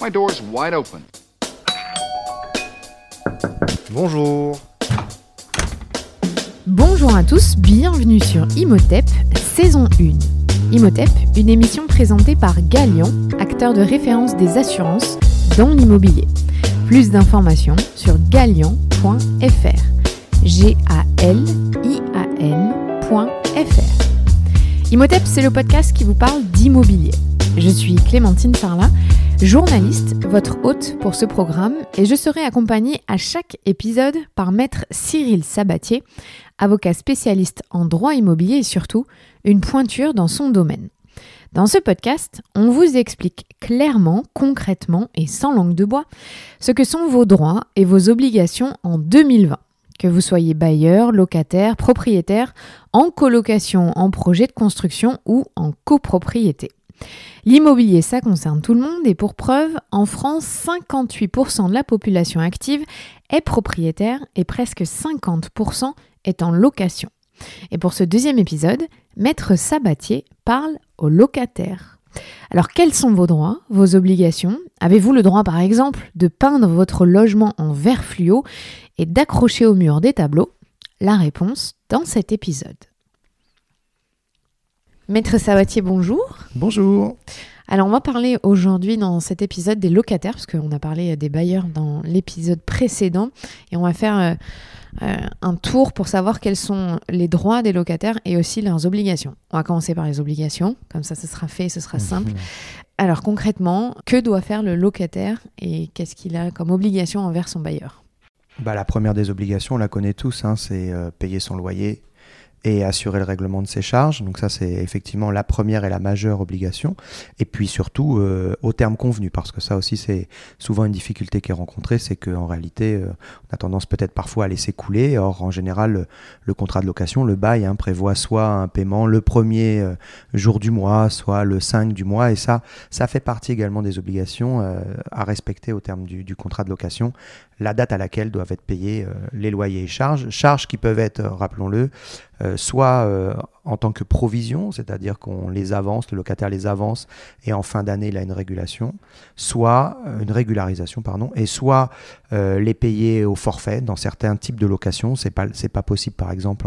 My door's wide open. Bonjour. Bonjour à tous, bienvenue sur Imhotep, saison 1. Imhotep, une émission présentée par Galion, acteur de référence des assurances dans l'immobilier. Plus d'informations sur galion.fr. g a l i a n.fr. Imhotep, c'est le podcast qui vous parle d'immobilier. Je suis Clémentine Sarlat, journaliste, votre hôte pour ce programme, et je serai accompagnée à chaque épisode par maître Cyril Sabatier, avocat spécialiste en droit immobilier et surtout une pointure dans son domaine. Dans ce podcast, on vous explique clairement, concrètement et sans langue de bois ce que sont vos droits et vos obligations en 2020. Que vous soyez bailleur, locataire, propriétaire, en colocation, en projet de construction ou en copropriété. L'immobilier, ça concerne tout le monde et pour preuve, en France, 58% de la population active est propriétaire et presque 50% est en location. Et pour ce deuxième épisode, Maître Sabatier parle aux locataires. Alors quels sont vos droits, vos obligations? Avez-vous le droit par exemple de peindre votre logement en vert fluo et d'accrocher au mur des tableaux? La réponse dans cet épisode. Maître Sabatier, bonjour. Bonjour. Alors on va parler aujourd'hui dans cet épisode des locataires, parce qu'on a parlé des bailleurs dans l'épisode précédent, et on va faire euh, euh, un tour pour savoir quels sont les droits des locataires et aussi leurs obligations. On va commencer par les obligations, comme ça ce sera fait, ce sera simple. Alors concrètement, que doit faire le locataire et qu'est-ce qu'il a comme obligation envers son bailleur? Bah, La première des obligations, on la connaît tous, hein, c'est euh, payer son loyer, et assurer le règlement de ses charges. Donc ça, c'est effectivement la première et la majeure obligation. Et puis surtout, euh, au terme convenu, parce que ça aussi, c'est souvent une difficulté qui est rencontrée, c'est qu'en réalité, euh, on a tendance peut-être parfois à laisser couler. Or, en général, le, contrat de location, le bail, hein, prévoit soit un paiement le premier euh, jour du mois, soit le 5 du mois. Et ça, ça fait partie également des obligations à respecter au terme du, du, contrat de location, la date à laquelle doivent être payés les loyers et charges. Charges qui peuvent être, rappelons-le, euh, soit euh, en tant que provision, c'est-à-dire qu'on les avance, le locataire les avance et en fin d'année il a une régulation, soit euh, une régularisation pardon, et soit euh, les payer au forfait dans certains types de locations. C'est pas pas possible par exemple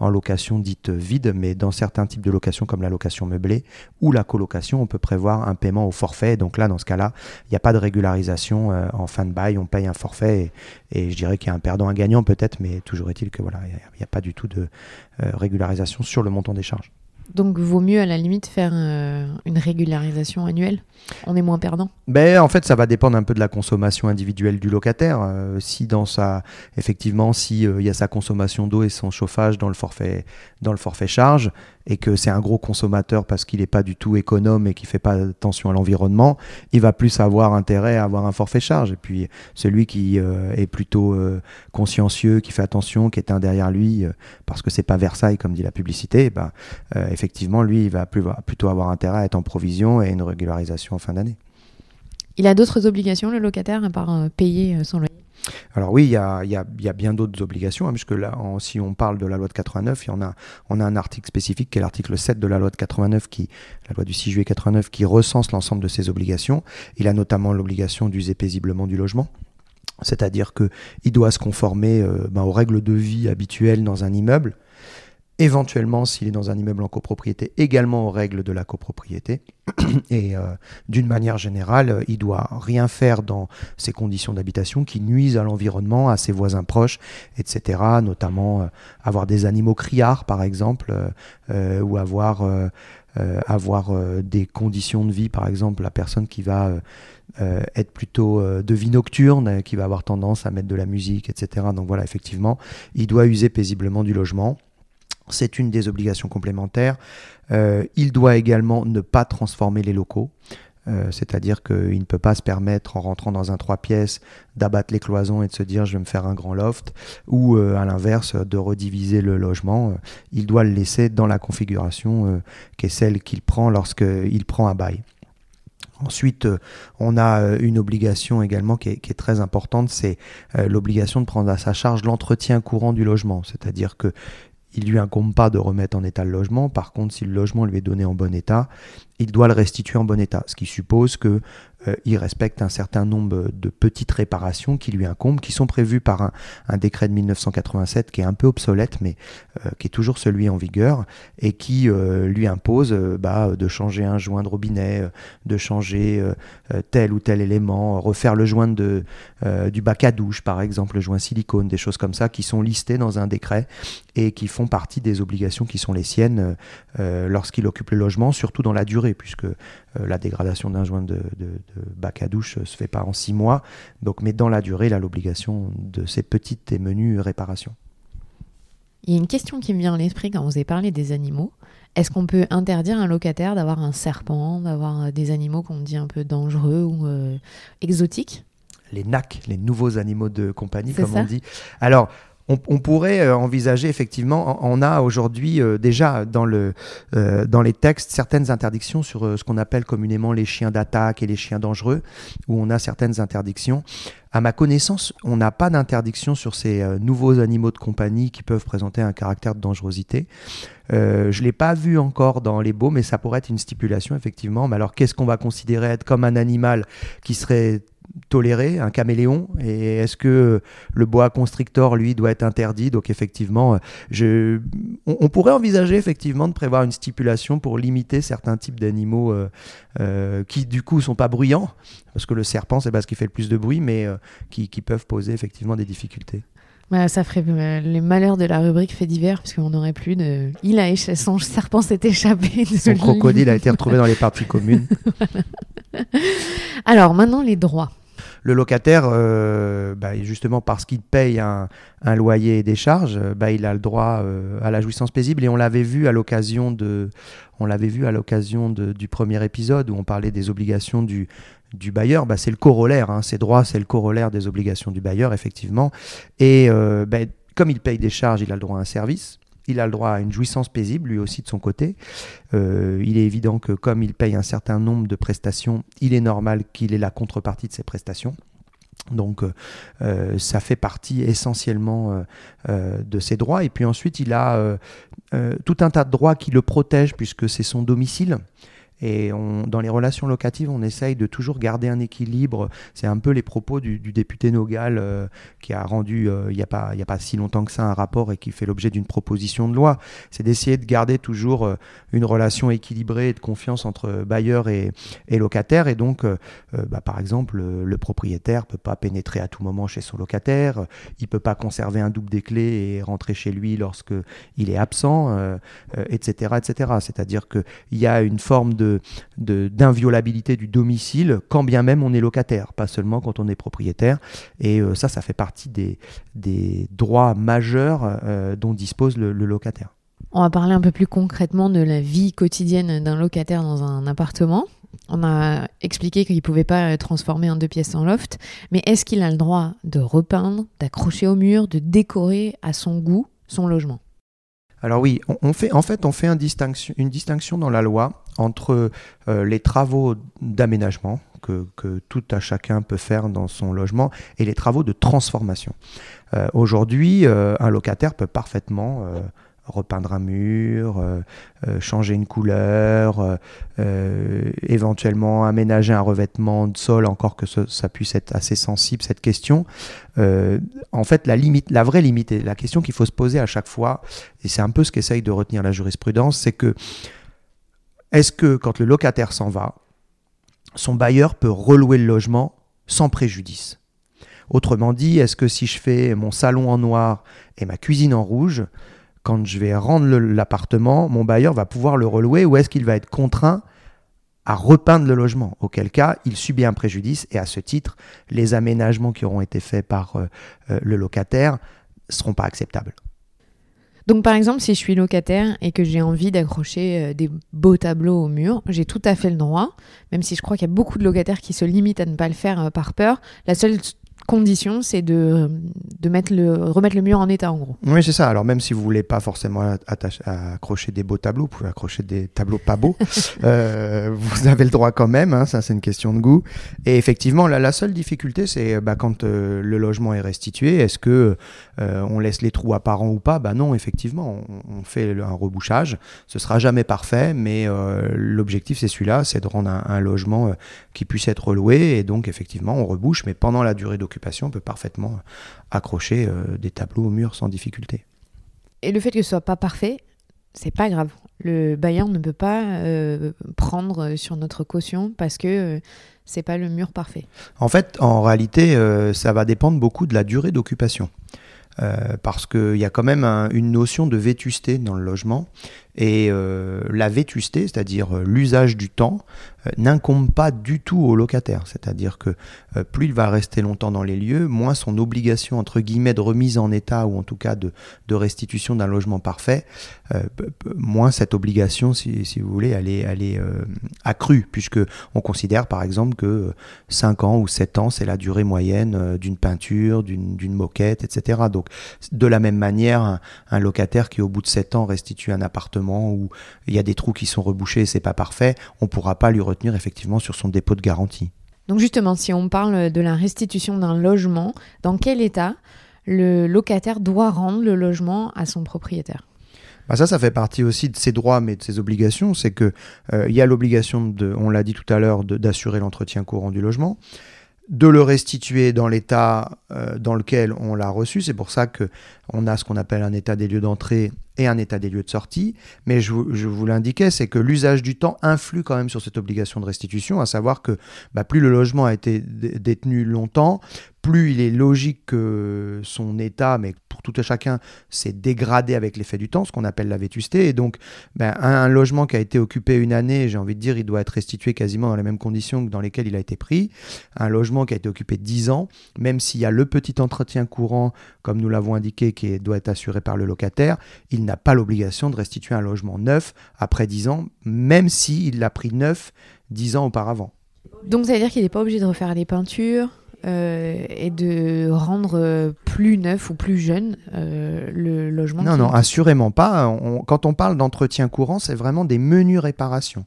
en, location dite vide, mais dans certains types de locations comme la location meublée ou la colocation, on peut prévoir un paiement au forfait. Donc là dans ce cas-là, il n'y a pas de régularisation euh, en fin de bail, on paye un forfait et, je dirais qu'il y a un perdant, un gagnant peut-être, mais toujours est-il que voilà, il n'y a, pas du tout de régularisation sur le montant des charges. Donc, vaut mieux à la limite faire euh, une régularisation annuelle? On est moins perdant? Ben, En fait, ça va dépendre un peu de la consommation individuelle du locataire. Euh, si, dans sa, effectivement, s'il euh, y a sa consommation d'eau et son chauffage dans le forfait, dans le forfait charge, et que c'est un gros consommateur parce qu'il n'est pas du tout économe et qui fait pas attention à l'environnement, il va plus avoir intérêt à avoir un forfait charge. Et puis celui qui euh, est plutôt euh, consciencieux, qui fait attention, qui est un derrière lui, euh, parce que c'est pas Versailles comme dit la publicité, ben, effectivement lui il va plutôt avoir intérêt à être en provision et une régularisation en fin d'année. Il a d'autres obligations le locataire à part payer son loyer? Alors oui, il y a, bien d'autres obligations, hein, puisque là, si on parle de la loi de 89, il y en on a un article spécifique qui est l'article 7 de la loi de 89, qui, la loi du 6 juillet 89, qui recense l'ensemble de ces obligations. Il a notamment l'obligation d'user paisiblement du logement. C'est-à-dire qu'il doit se conformer euh, ben, aux règles de vie habituelles dans un immeuble, éventuellement, s'il est dans un immeuble en copropriété, également aux règles de la copropriété. Et euh, d'une manière générale, euh, il doit rien faire dans ces conditions d'habitation qui nuisent à l'environnement, à ses voisins proches, etc. Notamment euh, avoir des animaux criards, par exemple, ou avoir, avoir des conditions de vie, par exemple, la personne qui va être plutôt de vie nocturne, qui va avoir tendance à mettre de la musique, etc. Donc voilà, effectivement, il doit user paisiblement du logement. C'est une des obligations complémentaires. Euh, il doit également ne pas transformer les locaux. Euh, c'est-à-dire qu'il ne peut pas se permettre, en rentrant dans un trois pièces, d'abattre les cloisons et de se dire je vais me faire un grand loft, ou euh, à l'inverse, de rediviser le logement. il doit le laisser dans la configuration qui est celle qu'il prend lorsqu'il prend un bail. Ensuite, on a une obligation également qui est, qui est très importante, c'est l'obligation de prendre à sa charge l'entretien courant du logement. C'est-à-dire que il lui incombe pas de remettre en état le logement. Par contre, si le logement lui est donné en bon état, il doit le restituer en bon état. Ce qui suppose que il respecte un certain nombre de petites réparations qui lui incombent, qui sont prévues par un, décret de 1987 qui est un peu obsolète, mais qui est toujours celui en vigueur, et qui lui impose bah, de changer un joint de robinet, de changer tel ou tel élément, refaire le joint de, du bac à douche, par exemple, le joint silicone, des choses comme ça, qui sont listées dans un décret et qui font partie des obligations qui sont les siennes euh, lorsqu'il occupe le logement, surtout dans la durée, puisque euh, la dégradation d'un joint de, bac à douche se fait pas en six mois. Donc, mais dans la durée, a l'obligation de ces petites et menues réparations. Il y a une question qui me vient à l'esprit quand vous avez parlé des animaux. Est-ce qu'on peut interdire à un locataire d'avoir un serpent, d'avoir des animaux qu'on dit un peu dangereux ou euh, exotiques? Les NAC, les nouveaux animaux de compagnie, comme on dit. Alors, on, pourrait euh, envisager effectivement, on a aujourd'hui euh, déjà dans, le, euh, dans les textes certaines interdictions sur ce qu'on appelle communément les chiens d'attaque et les chiens dangereux, où on a certaines interdictions. À ma connaissance, on n'a pas d'interdiction sur ces nouveaux animaux de compagnie qui peuvent présenter un caractère de dangerosité. je ne l'ai pas vu encore dans les beaux, mais ça pourrait être une stipulation, effectivement. Mais alors, qu'est-ce qu'on va considérer comme un animal qui serait toléré, un caméléon Et est-ce que le bois constrictor, lui, doit être interdit? Donc effectivement, on, pourrait envisager effectivement de prévoir une stipulation pour limiter certains types d'animaux euh, euh, qui du coup sont pas bruyants, parce que le serpent, c'est parce qu'il fait le plus de bruit, mais euh, qui, peuvent poser effectivement des difficultés. Bah, ça ferait les malheurs de la rubrique fait divers, puisqu'on n'aurait plus de. Il a son serpent s'est échappé. son crocodile a été retrouvé dans les parties communes. Alors maintenant les droits. Le locataire, euh, bah, justement parce qu'il paye un, loyer et des charges, euh, bah, il a le droit euh, à la jouissance paisible. Et on l'avait vu à l'occasion de, on l'avait vu à l'occasion du premier épisode où on parlait des obligations du, du bailleur, bah, c'est le corollaire. Hein. Ces droits, c'est le corollaire des obligations du bailleur, effectivement. Et bah, comme il paye des charges, il a le droit à un service il a le droit à une jouissance paisible, lui aussi de son côté. Euh, il est évident que comme il paye un certain nombre de prestations, il est normal qu'il ait la contrepartie de ces prestations. Donc euh, ça fait partie essentiellement euh, de ses droits. Et puis ensuite, il a tout un tas de droits qui le protègent puisque c'est son domicile. Et dans les relations locatives, on essaye de toujours garder un équilibre. C'est un peu les propos du, député Nogal euh, qui a rendu euh, il n'y a, pas, a pas si longtemps que ça un rapport et qui fait l'objet d'une proposition de loi. C'est d'essayer de garder toujours euh, une relation équilibrée et de confiance entre bailleur et, et locataire. Et donc, bah, par exemple, le propriétaire ne peut pas pénétrer à tout moment chez son locataire. Il ne peut pas conserver un double des clés et rentrer chez lui lorsque il est absent, etc., etc. C'est-à-dire qu'il y a une forme de d'inviolabilité du domicile, quand bien même on est locataire, pas seulement quand on est propriétaire. Et euh, ça, ça fait partie des, des droits majeurs euh, dont dispose le, locataire. On va parler un peu plus concrètement de la vie quotidienne d'un locataire dans un appartement. On a expliqué qu'il ne pouvait pas transformer un deux pièces en loft, mais est-ce qu'il a le droit de repeindre, d'accrocher au mur, de décorer à son goût son logement? Alors oui, on, fait, en fait, on fait une distinction dans la loi entre euh, les travaux d'aménagement que, tout à chacun peut faire dans son logement et les travaux de transformation. Euh, aujourd'hui, euh, un locataire peut parfaitement repeindre un mur, euh, euh, changer une couleur, euh, éventuellement aménager un revêtement de sol, encore que ça puisse être assez sensible cette question. en fait, la limite, la vraie limite, et la question qu'il faut se poser à chaque fois, et c'est un peu ce qu'essaye de retenir la jurisprudence, c'est que est-ce que quand le locataire s'en va, son bailleur peut relouer le logement sans préjudice? Autrement dit, est-ce que si je fais mon salon en noir et ma cuisine en rouge, quand je vais rendre l'appartement, mon bailleur va pouvoir le relouer ou est-ce qu'il va être contraint à repeindre le logement, auquel cas il subit un préjudice et à ce titre, les aménagements qui auront été faits par euh, euh, le locataire ne seront pas acceptables. Donc par exemple, si je suis locataire et que j'ai envie d'accrocher euh, des beaux tableaux au mur, j'ai tout à fait le droit, même si je crois qu'il y a beaucoup de locataires qui se limitent à ne pas le faire par peur. La seule condition, c'est de, de mettre le, remettre le mur en état, en gros. Oui, c'est ça. Alors, même si vous voulez pas forcément accrocher des beaux tableaux, vous pouvez accrocher des tableaux pas beaux. euh, vous avez le droit quand même, hein, ça c'est une question de goût. Et effectivement, la, la seule difficulté, c'est bah, quand euh, le logement est restitué, est-ce que euh, on laisse les trous apparents ou pas? Bah non, effectivement, on, on, fait un rebouchage. Ce sera jamais parfait, mais l'objectif c'est celui-là, c'est de rendre un, un logement qui puisse être loué. Et donc, effectivement, on rebouche, mais pendant la durée d'occupation, on peut parfaitement accrocher euh, des tableaux au mur sans difficulté. Et le fait que ce soit pas parfait, c'est pas grave. Le bailleur ne peut pas euh, prendre sur notre caution parce que euh, c'est pas le mur parfait. En fait, en réalité, euh, ça va dépendre beaucoup de la durée d'occupation. Euh, parce qu'il y a quand même un, une notion de vétusté dans le logement. Et euh, la vétusté, c'est-à-dire euh, l'usage du temps, euh, n'incombe pas du tout au locataire. C'est-à-dire que plus il va rester longtemps dans les lieux, moins son obligation, entre guillemets, de remise en état, ou en tout cas de, restitution d'un logement parfait, moins cette obligation, si, vous voulez, elle est, elle est accrue, puisque on considère par exemple que 5 ans ou 7 ans, c'est la durée moyenne d'une peinture, d'une moquette, etc. Donc de la même manière, un, un locataire qui au bout de 7 ans restitue un appartement où il y a des trous qui sont rebouchés et c'est pas parfait, on ne pourra pas lui retenir effectivement sur son dépôt de garantie. Donc justement, si on parle de la restitution d'un logement, dans quel état le locataire doit rendre le logement à son propriétaire? Bah ça, ça fait partie aussi de ses droits, mais de ses obligations. C'est que euh, il y a l'obligation de, on l'a dit tout à l'heure, d'assurer l'entretien courant du logement, de le restituer dans l'état euh, dans lequel on l'a reçu. C'est pour ça que on a ce qu'on appelle un état des lieux d'entrée et un état des lieux de sortie. Mais je, vous l'indiquais, c'est que l'usage du temps influe quand même sur cette obligation de restitution, à savoir que bah, plus le logement a été détenu longtemps, plus il est logique que son état, mais pour tout et chacun, s'est dégradé avec l'effet du temps, ce qu'on appelle la vétusté. Et donc, ben, un, logement qui a été occupé une année, j'ai envie de dire, il doit être restitué quasiment dans les mêmes conditions dans lesquelles il a été pris. Un logement qui a été occupé 10 ans, même s'il y a le petit entretien courant, comme nous l'avons indiqué, qui doit être assuré par le locataire, il n'a pas l'obligation de restituer un logement neuf après 10 ans, même s'il l'a pris neuf 10 ans auparavant. Donc ça veut dire qu'il n'est pas obligé de refaire les peintures euh, et de rendre plus neuf ou plus jeune euh, le logement Non, non, assurément pas. On, quand on parle d'entretien courant, c'est vraiment des menus réparations.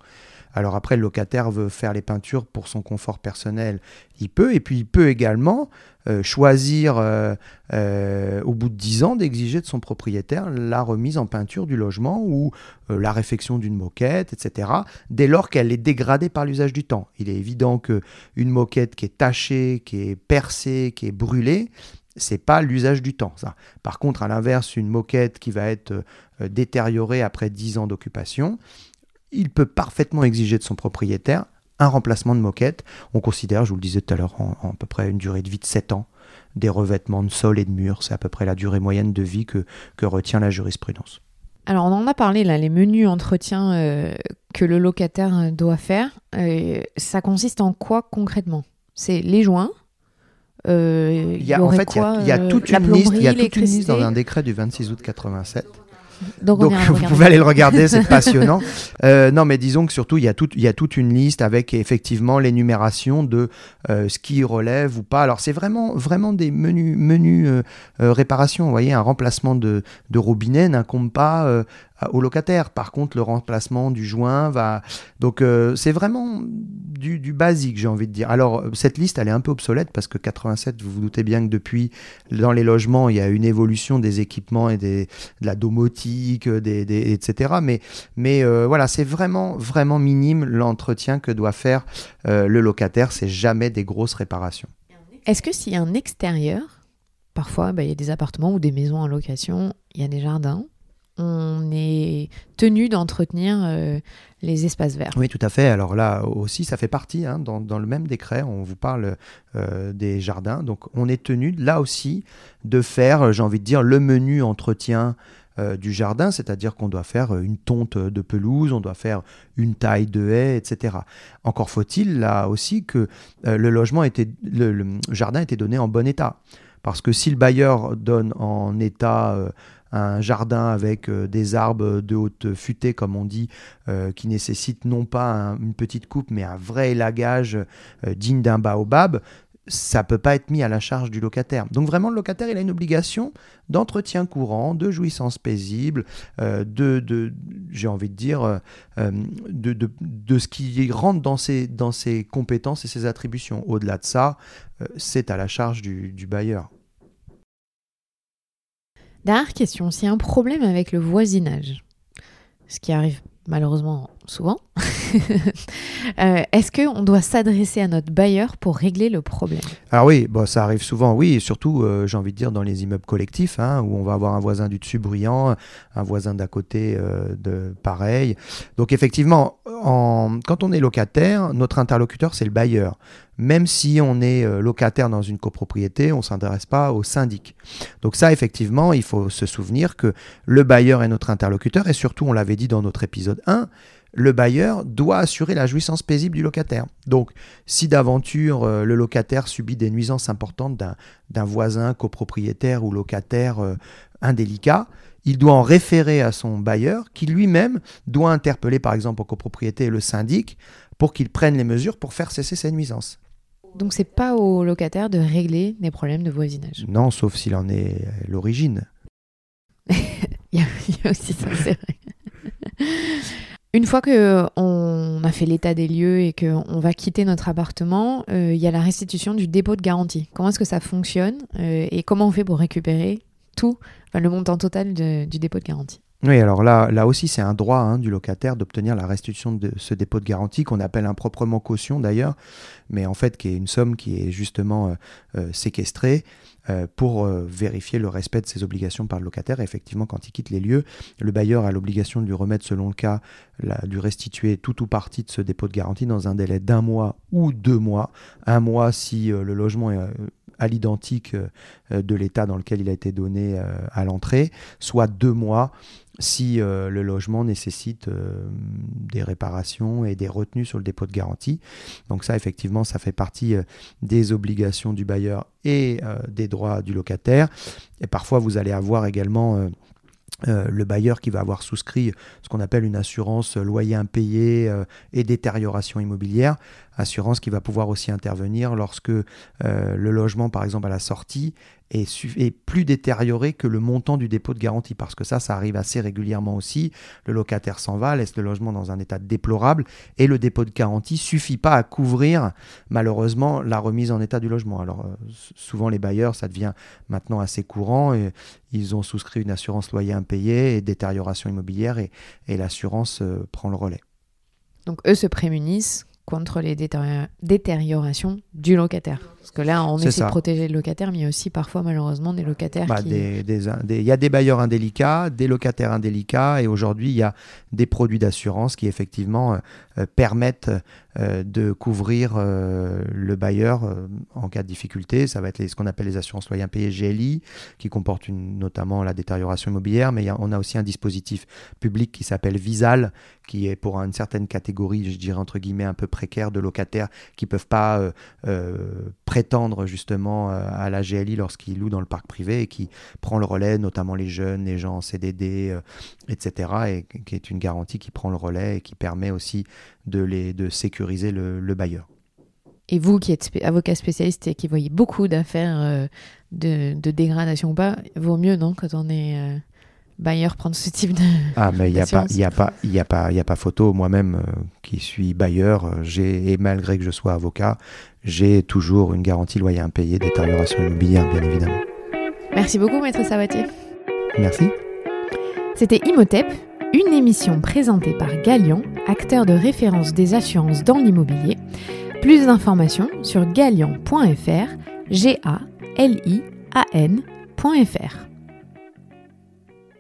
Alors après, le locataire veut faire les peintures pour son confort personnel, il peut. Et puis il peut également euh, choisir, euh, euh, au bout de 10 ans, d'exiger de son propriétaire la remise en peinture du logement ou la réfection d'une moquette, etc., dès lors qu'elle est dégradée par l'usage du temps. Il est évident qu'une moquette qui est tachée, qui est percée, qui est brûlée, c'est pas l'usage du temps, ça. Par contre, à l'inverse, une moquette qui va être détériorée après 10 ans d'occupation, il peut parfaitement exiger de son propriétaire un remplacement de moquette. On considère, je vous le disais tout à l'heure, en, en, à peu près une durée de vie de 7 ans des revêtements de sol et de murs. C'est à peu près la durée moyenne de vie que, que retient la jurisprudence. Alors on en a parlé là, les menus entretien euh, que le locataire doit faire. Euh, ça consiste en quoi concrètement? C'est les joints euh, il y a, en fait, il y a, il y a toute, une liste, il y a toute une liste dans un décret du 26 août 87 donc, Donc vous pouvez aller le regarder, c'est passionnant. Euh, non, mais disons que surtout, il y, a tout, il y a toute une liste avec effectivement l'énumération de euh, ce qui relève ou pas. Alors c'est vraiment, vraiment des menus, menus euh, euh, réparations. Vous voyez, un remplacement de, de robinet n'incombe pas euh, au locataire. Par contre, le remplacement du joint va. Donc, euh, c'est vraiment du, basique, j'ai envie de dire. Alors, cette liste, elle est un peu obsolète parce que 87, vous vous doutez bien que depuis, dans les logements, il y a une évolution des équipements et des, de la domotique, des, etc. Mais, mais euh, voilà, c'est vraiment, vraiment minime l'entretien que doit faire euh, le locataire. C'est jamais des grosses réparations. Est-ce que s'il y a un extérieur, parfois, bah, il y a des appartements ou des maisons en location, il y a des jardins on est tenu d'entretenir euh, les espaces verts. Oui, tout à fait. Alors là aussi, ça fait partie, hein, dans, le même décret, on vous parle euh, des jardins. Donc on est tenu, là aussi, de faire, j'ai envie de dire, le menu entretien euh, du jardin, c'est-à-dire qu'on doit faire une tonte de pelouse, on doit faire une taille de haie, etc. Encore faut-il, là aussi, que le logement était, le, le, jardin était donné en bon état. Parce que si le bailleur donne en état un jardin avec euh, des arbres de haute futée, comme on dit, euh, qui nécessite non pas un, une petite coupe, mais un vrai élagage euh, digne d'un baobab, ça peut pas être mis à la charge du locataire. Donc vraiment, le locataire, il a une obligation d'entretien courant, de jouissance paisible, de, j'ai envie de dire, de, ce qui rentre dans ses, dans ses compétences et ses attributions. Au-delà de ça, c'est à la charge du bailleur. Dernière question, s'il un problème avec le voisinage, ce qui arrive malheureusement souvent, euh, est-ce qu'on doit s'adresser à notre bailleur pour régler le problème? Alors oui, bon, ça arrive souvent, oui, et surtout, euh, j'ai envie de dire, dans les immeubles collectifs, hein, où on va avoir un voisin du dessus bruyant, un voisin d'à côté euh, de pareil. Donc effectivement, en, quand on est locataire, notre interlocuteur, c'est le bailleur. Même si on est locataire dans une copropriété, on ne s'intéresse pas au syndic. Donc ça, effectivement, il faut se souvenir que le bailleur est notre interlocuteur, et surtout, on l'avait dit dans notre épisode 1, le bailleur doit assurer la jouissance paisible du locataire. Donc, si d'aventure euh, le locataire subit des nuisances importantes d'un voisin copropriétaire ou locataire euh, indélicat, il doit en référer à son bailleur qui lui-même doit interpeller par exemple au copropriété et le syndic pour qu'ils prennent les mesures pour faire cesser ces nuisances. Donc c'est pas au locataire de régler des problèmes de voisinage. Non, sauf s'il en est l'origine. il, y a aussi ça, c'est vrai. Une fois que on a fait l'état des lieux et qu'on va quitter notre appartement, euh, il y a la restitution du dépôt de garantie. Comment est-ce que ça fonctionne euh, et comment on fait pour récupérer tout, le montant total du dépôt de garantie? Oui, alors là, aussi, c'est un droit hein, du locataire d'obtenir la restitution de ce dépôt de garantie qu'on appelle improprement caution d'ailleurs, mais en fait qui est une somme qui est justement euh, séquestrée pour euh, vérifier le respect de ses obligations par le locataire. effectivement, quand il quitte les lieux, le bailleur a l'obligation de lui remettre, selon le cas, la, lui restituer tout ou partie de ce dépôt de garantie dans un délai d'un mois ou deux mois. Un mois si euh, le logement est à l'identique de l'état dans lequel il a été donné à l'entrée, soit deux mois si le logement nécessite des réparations et des retenues sur le dépôt de garantie. Donc ça, effectivement, ça fait partie des obligations du bailleur et des droits du locataire. Et parfois, vous allez avoir également euh, euh, le bailleur qui va avoir souscrit ce qu'on appelle une assurance loyer impayé euh, et détérioration immobilière, assurance qui va pouvoir aussi intervenir lorsque le logement, par exemple à la sortie, est, plus détérioré que le montant du dépôt de garantie, parce que ça, ça arrive assez régulièrement aussi. Le locataire s'en va, laisse le logement dans un état déplorable, et le dépôt de garantie suffit pas à couvrir, malheureusement, la remise en état du logement. Alors, euh, souvent, les bailleurs, ça devient maintenant assez courant, ils ont souscrit une assurance loyer impayé et détérioration immobilière, et, et l'assurance euh, prend le relais. Donc, eux se prémunissent contre les détériorations du locataire. Parce que là, on essaie de protéger le locataire, mais il y a aussi parfois, malheureusement, des locataires bah, qui... Il y a des bailleurs indélicats, des locataires indélicats, et aujourd'hui, il y a des produits d'assurance qui, effectivement, euh, euh, permettent euh, de couvrir le bailleur en cas de difficulté. Ça va être ce qu'on appelle les assurances loyers impayés GLI, qui comportent une, notamment la détérioration immobilière, mais on a aussi un dispositif public qui s'appelle Visal, qui est pour une certaine catégorie, je dirais entre guillemets, un peu précaire de locataires qui ne peuvent pas prétendre justement à la GLI lorsqu'ils louent dans le parc privé et qui prend le relais, notamment les jeunes, les gens en CDD, etc. Et qui est une garantie qui prend le relais et qui permet aussi de, les, de sécuriser le, bailleur. Et vous qui êtes avocat spécialiste et qui voyez beaucoup d'affaires euh, de, de, dégradation ou pas, vaut mieux, non, quand on est euh, bailleur, prendre ce type de. Ah, mais il n'y a, pas, y a, pas, y a, pas, y a pas photo. Moi-même, euh, qui suis bailleur, j'ai et malgré que je sois avocat, j'ai toujours une garantie loyer impayé, détérioration immobilière, bien évidemment. Merci beaucoup, maître Sabatier. Merci. C'était Imhotep, une émission présentée par Galian, acteur de référence des assurances dans l'immobilier. Plus d'informations sur galian.fr, g a l i a n.fr.